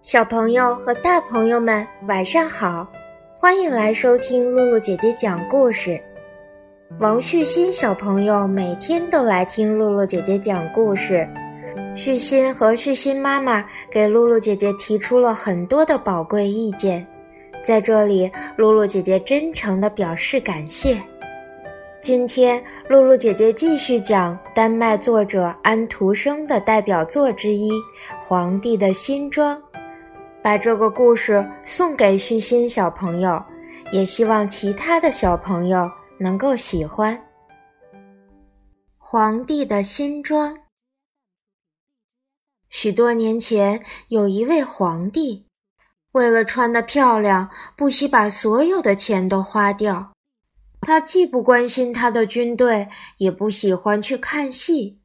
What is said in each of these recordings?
小朋友和大朋友们，晚上好！欢迎来收听露露姐姐讲故事。王旭新小朋友每天都来听露露姐姐讲故事。旭新和旭新妈妈给露露姐姐提出了很多的宝贵意见，在这里，露露姐姐真诚的表示感谢。今天，露露姐姐继续讲丹麦作者安徒生的代表作之一《皇帝的新装》。把这个故事送给旭心小朋友，也希望其他的小朋友能够喜欢。皇帝的新装。许多年前，有一位皇帝，为了穿得漂亮，不惜把所有的钱都花掉。他既不关心他的军队，也不喜欢去看戏，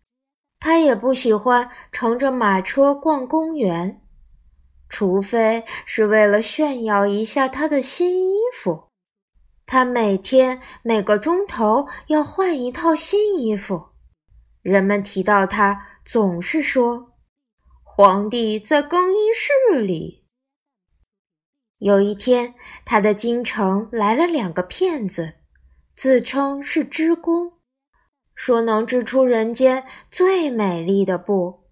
他也不喜欢乘着马车逛公园。除非是为了炫耀一下他的新衣服，他每天每个钟头要换一套新衣服。人们提到他，总是说：“皇帝在更衣室里。”有一天，他的京城来了两个骗子，自称是织工，说能织出人间最美丽的布。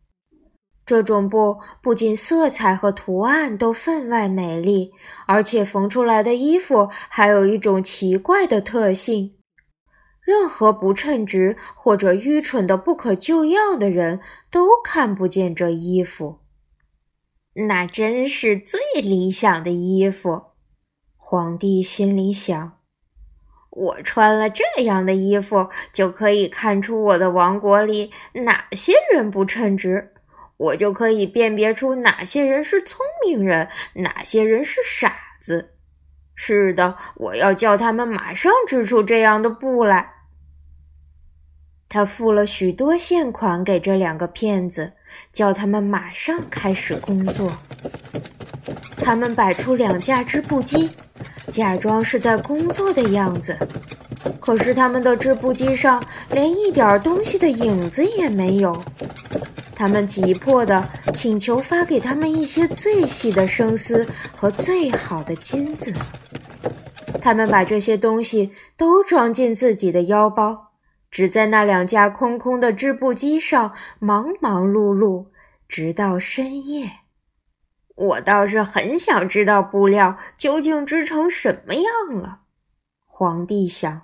这种布不仅色彩和图案都分外美丽，而且缝出来的衣服还有一种奇怪的特性：任何不称职或者愚蠢的不可救药的人都看不见这衣服。那真是最理想的衣服，皇帝心里想：我穿了这样的衣服，就可以看出我的王国里哪些人不称职。我就可以辨别出哪些人是聪明人，哪些人是傻子。是的，我要叫他们马上织出这样的布来。他付了许多现款给这两个骗子，叫他们马上开始工作。他们摆出两架织布机，假装是在工作的样子。可是他们的织布机上连一点东西的影子也没有。他们急迫地请求发给他们一些最细的生丝和最好的金子。他们把这些东西都装进自己的腰包，只在那两架空空的织布机上忙忙碌碌，直到深夜。我倒是很想知道布料究竟织成什么样了，皇帝想。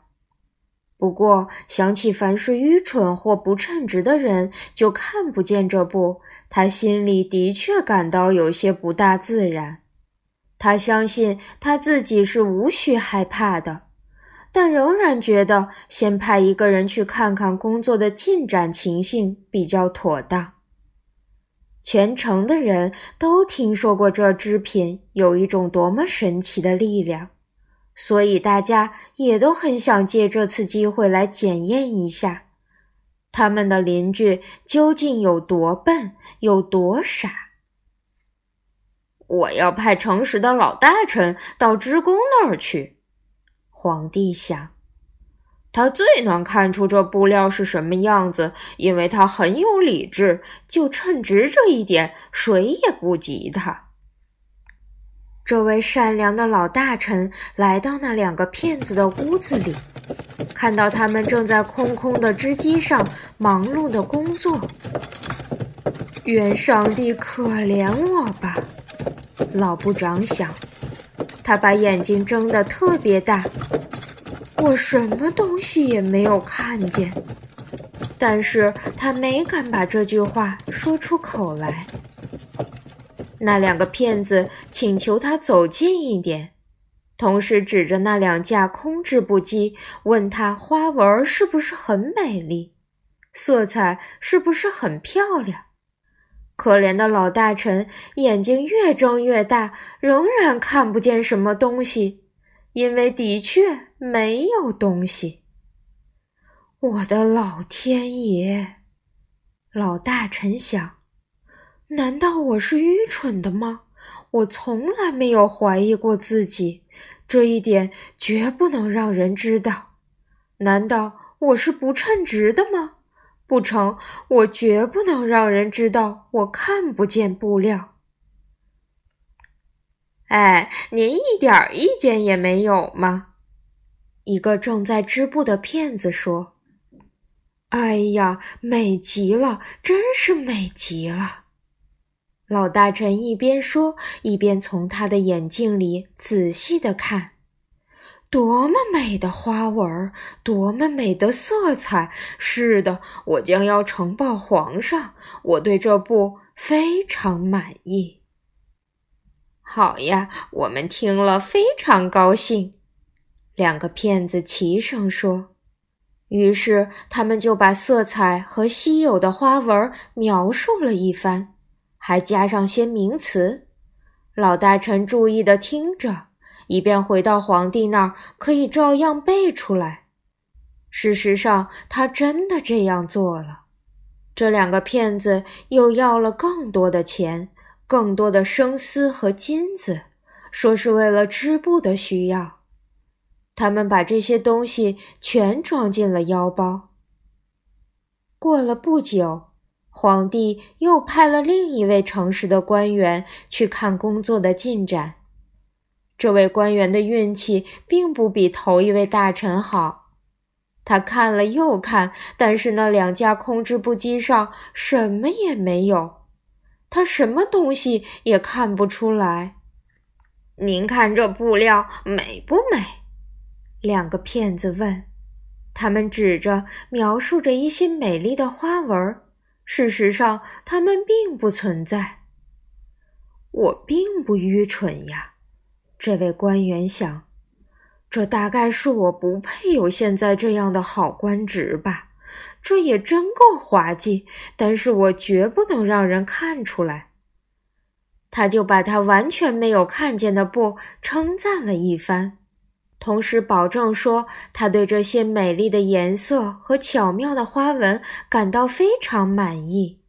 不过想起凡是愚蠢或不称职的人就看不见这布，他心里的确感到有些不大自然。他相信他自己是无需害怕的，但仍然觉得先派一个人去看看工作的进展情形比较妥当。全城的人都听说过这织品有一种多么神奇的力量。所以大家也都很想借这次机会来检验一下，他们的邻居究竟有多笨，有多傻。我要派诚实的老大臣到织工那儿去。皇帝想，他最能看出这布料是什么样子，因为他很有理智，就称职这一点，谁也不及他。这位善良的老大臣来到那两个骗子的屋子里，看到他们正在空空的织机上忙碌的工作。愿上帝可怜我吧，老部长想。他把眼睛睁得特别大，我什么东西也没有看见，但是他没敢把这句话说出口来。那两个骗子请求他走近一点，同时指着那两架空织布机，问他花纹是不是很美丽，色彩是不是很漂亮。可怜的老大臣眼睛越睁越大，仍然看不见什么东西，因为的确没有东西。我的老天爷！老大臣想。难道我是愚蠢的吗？我从来没有怀疑过自己，这一点绝不能让人知道。难道我是不称职的吗？不成，我绝不能让人知道我看不见布料。哎，您一点意见也没有吗？一个正在织布的骗子说：“哎呀，美极了，真是美极了。”老大臣一边说，一边从他的眼镜里仔细的看。多么美的花纹，多么美的色彩！是的，我将要呈报皇上，我对这布非常满意。好呀，我们听了非常高兴。两个骗子齐声说。于是他们就把色彩和稀有的花纹描述了一番，还加上些名词。老大臣注意的听着。以便回到皇帝那儿可以照样背出来。事实上，他真的这样做了。这两个骗子又要了更多的钱，更多的生丝和金子，说是为了织布的需要。他们把这些东西全装进了腰包。过了不久，皇帝又派了另一位诚实的官员去看工作的进展。这位官员的运气并不比头一位大臣好，他看了又看，但是那两架空织布机上什么也没有，他什么东西也看不出来。您看这布料美不美？两个骗子问。他们指着描述着一些美丽的花纹，事实上它们并不存在。我并不愚蠢呀。这位官员想，这大概是我不配有现在这样的好官职吧？这也真够滑稽，但是我绝不能让人看出来。他就把他完全没有看见的布称赞了一番，同时保证说他对这些美丽的颜色和巧妙的花纹感到非常满意。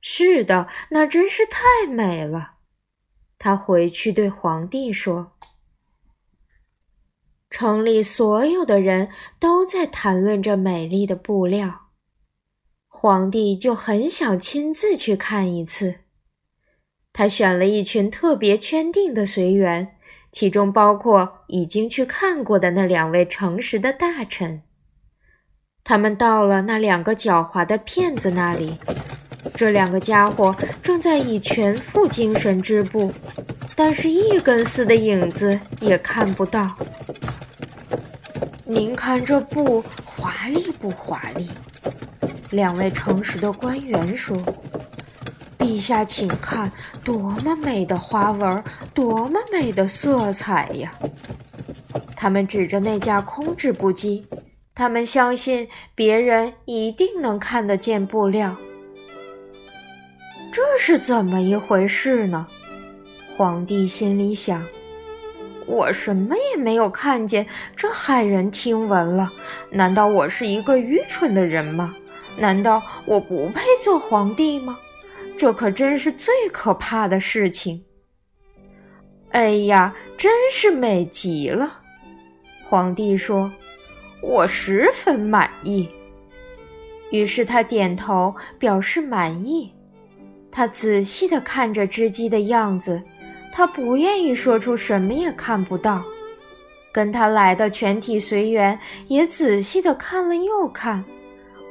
是的，那真是太美了。他回去对皇帝说：“城里所有的人都在谈论这美丽的布料，皇帝就很想亲自去看一次。他选了一群特别圈定的随员，其中包括已经去看过的那两位诚实的大臣。他们到了那两个狡猾的骗子那里。”这两个家伙正在以全副精神织布，但是一根丝的影子也看不到。您看这布华丽不华丽？两位诚实的官员说：“陛下，请看，多么美的花纹，多么美的色彩呀！”他们指着那架空织布机，他们相信别人一定能看得见布料。这是怎么一回事呢？皇帝心里想：“我什么也没有看见，这骇人听闻了。难道我是一个愚蠢的人吗？难道我不配做皇帝吗？这可真是最可怕的事情。”哎呀，真是美极了！皇帝说：“我十分满意。”于是他点头表示满意。他仔细地看着织机的样子，他不愿意说出什么也看不到。跟他来的全体随员也仔细地看了又看，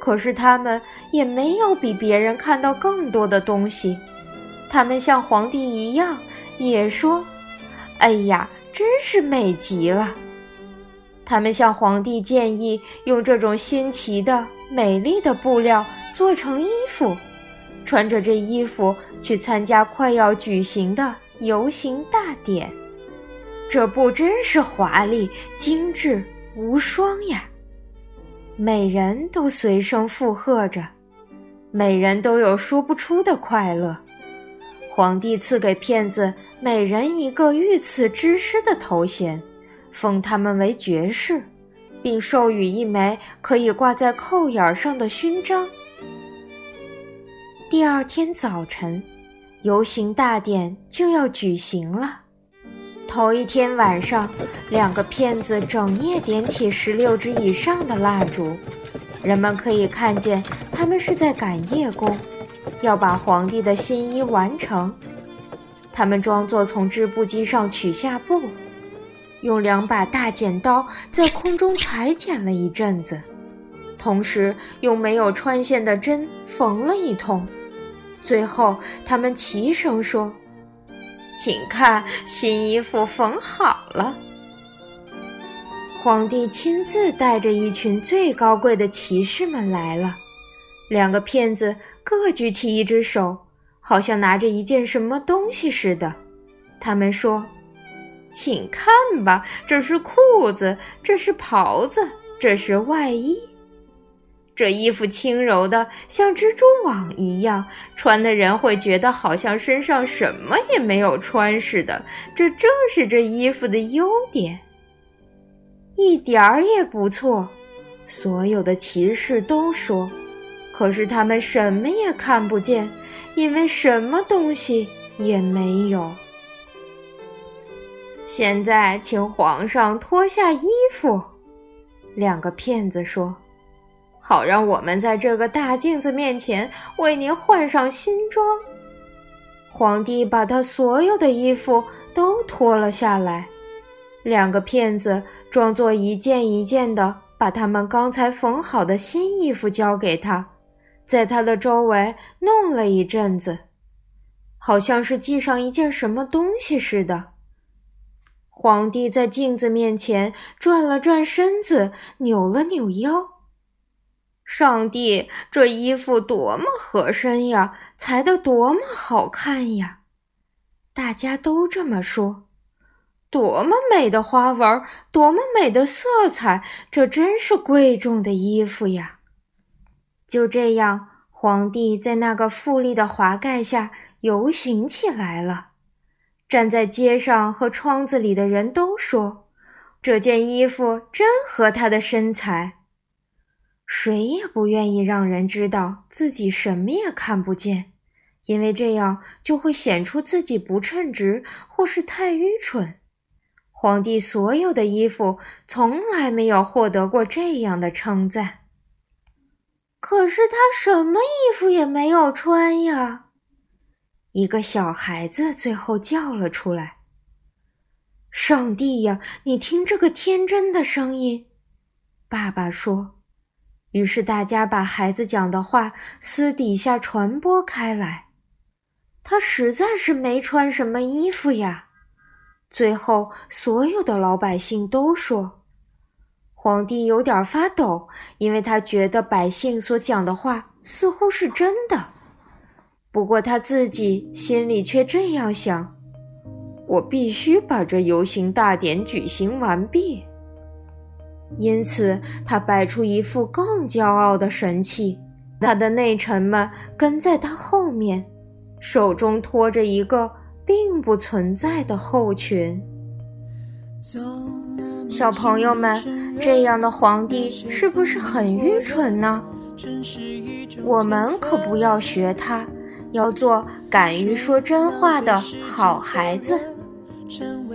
可是他们也没有比别人看到更多的东西。他们像皇帝一样，也说：“哎呀，真是美极了。”他们向皇帝建议用这种新奇的、美丽的布料做成衣服。穿着这衣服去参加快要举行的游行大典，这不真是华丽、精致、无双呀！每人都随声附和着，每人都有说不出的快乐。皇帝赐给骗子每人一个御赐之师的头衔，封他们为爵士，并授予一枚可以挂在扣眼上的勋章。第二天早晨，游行大典就要举行了。头一天晚上，两个骗子整夜点起十六支以上的蜡烛，人们可以看见他们是在赶夜工，要把皇帝的新衣完成。他们装作从织布机上取下布，用两把大剪刀在空中裁剪了一阵子，同时用没有穿线的针缝了一通。最后，他们齐声说。请看，新衣服缝好了。皇帝亲自带着一群最高贵的骑士们来了。两个骗子各举起一只手，好像拿着一件什么东西似的。他们说：“请看吧，这是裤子，这是袍子，这是外衣。”这衣服轻柔的像蜘蛛网一样，穿的人会觉得好像身上什么也没有穿似的。这正是这衣服的优点，一点儿也不错。所有的骑士都说，可是他们什么也看不见，因为什么东西也没有。现在，请皇上脱下衣服。两个骗子说。好，让我们在这个大镜子面前为您换上新装。皇帝把他所有的衣服都脱了下来，两个骗子装作一件一件的把他们刚才缝好的新衣服交给他，在他的周围弄了一阵子，好像是系上一件什么东西似的。皇帝在镜子面前转了转身子，扭了扭腰。上帝，这衣服多么合身呀！裁得多么好看呀！大家都这么说。多么美的花纹，多么美的色彩，这真是贵重的衣服呀！就这样，皇帝在那个富丽的华盖下游行起来了。站在街上和窗子里的人都说：“这件衣服真合他的身材。”谁也不愿意让人知道自己什么也看不见，因为这样就会显出自己不称职或是太愚蠢。皇帝所有的衣服从来没有获得过这样的称赞。可是他什么衣服也没有穿呀！一个小孩子最后叫了出来：“上帝呀，你听这个天真的声音！”爸爸说。于是大家把孩子讲的话私底下传播开来。他实在是没穿什么衣服呀。最后，所有的老百姓都说，皇帝有点发抖，因为他觉得百姓所讲的话似乎是真的。不过他自己心里却这样想：我必须把这游行大典举行完毕。因此，他摆出一副更骄傲的神气。他的内臣们跟在他后面，手中托着一个并不存在的后群。小朋友们，这样的皇帝是不是很愚蠢呢？我们可不要学他，要做敢于说真话的好孩子。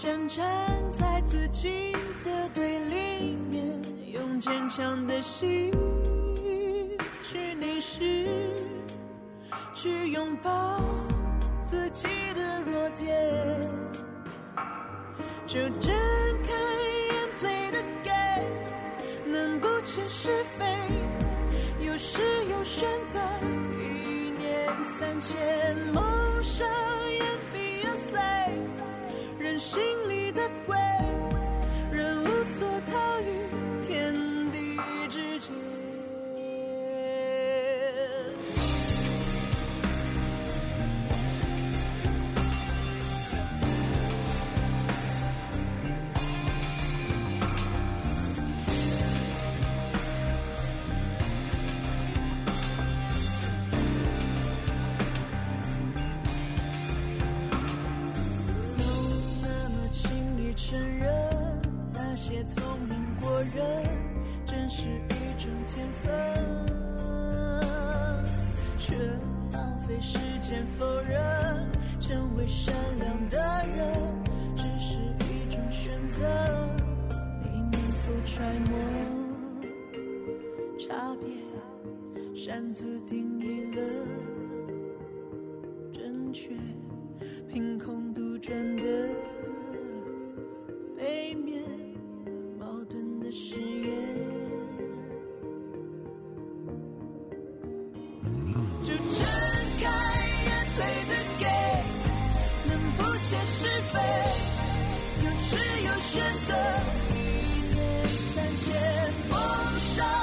站站在自己的对立面，用坚强的心去凝视，去拥抱自己的弱点，就睁开眼 play the game，能不切是非，有时有选择，一念三千，梦想也 be a slave。心里的鬼，自定义了正确，凭空杜撰的背面，矛盾的誓言。就睁开眼，泪的给，能不切是非，有时有选择，一念三千，梦想。